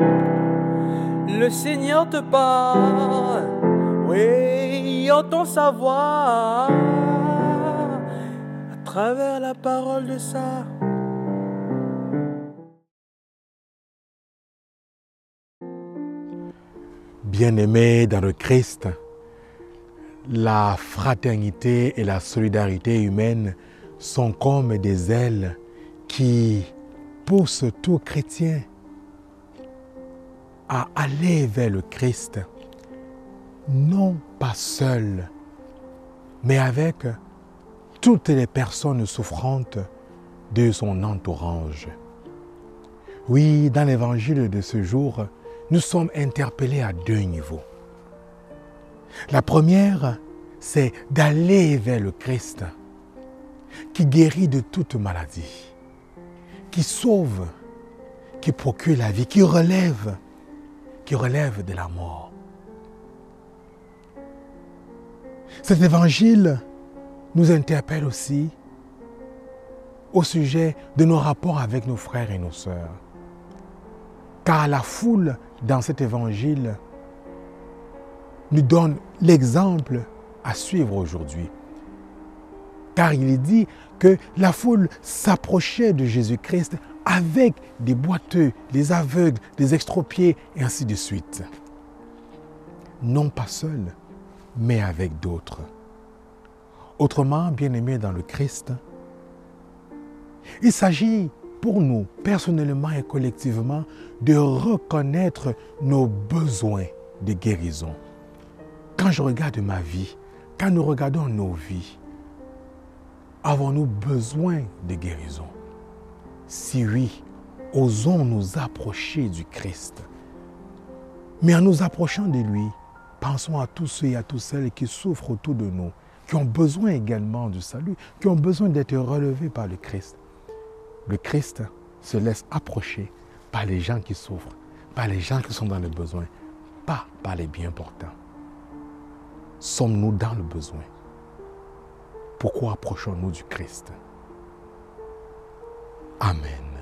Le Seigneur te parle, oui, entend sa voix à travers la parole de ça. Bien-aimés dans le Christ, la fraternité et la solidarité humaine sont comme des ailes qui poussent tout chrétien à aller vers le Christ, non pas seul, mais avec toutes les personnes souffrantes de son entourage. Oui, dans l'évangile de ce jour, nous sommes interpellés à deux niveaux. La première, c'est d'aller vers le Christ qui guérit de toute maladie, qui sauve, qui procure la vie, qui relève, relève de la mort. Cet évangile nous interpelle aussi au sujet de nos rapports avec nos frères et nos sœurs. Car la foule dans cet évangile nous donne l'exemple à suivre aujourd'hui. Car il est dit que la foule s'approchait de Jésus-Christ avec des boiteux, des aveugles, des extropiés et ainsi de suite. Non pas seul, mais avec d'autres. Autrement, bien aimés dans le Christ, il s'agit pour nous, personnellement et collectivement, de reconnaître nos besoins de guérison. Quand je regarde ma vie, quand nous regardons nos vies, avons-nous besoin de guérison? Si oui, osons nous approcher du Christ. Mais en nous approchant de lui, pensons à tous ceux et à toutes celles qui souffrent autour de nous, qui ont besoin également du salut, qui ont besoin d'être relevés par le Christ. Le Christ se laisse approcher par les gens qui souffrent, par les gens qui sont dans le besoin, pas par les bien portants. Sommes-nous dans le besoin? Pourquoi approchons-nous du Christ? Amén.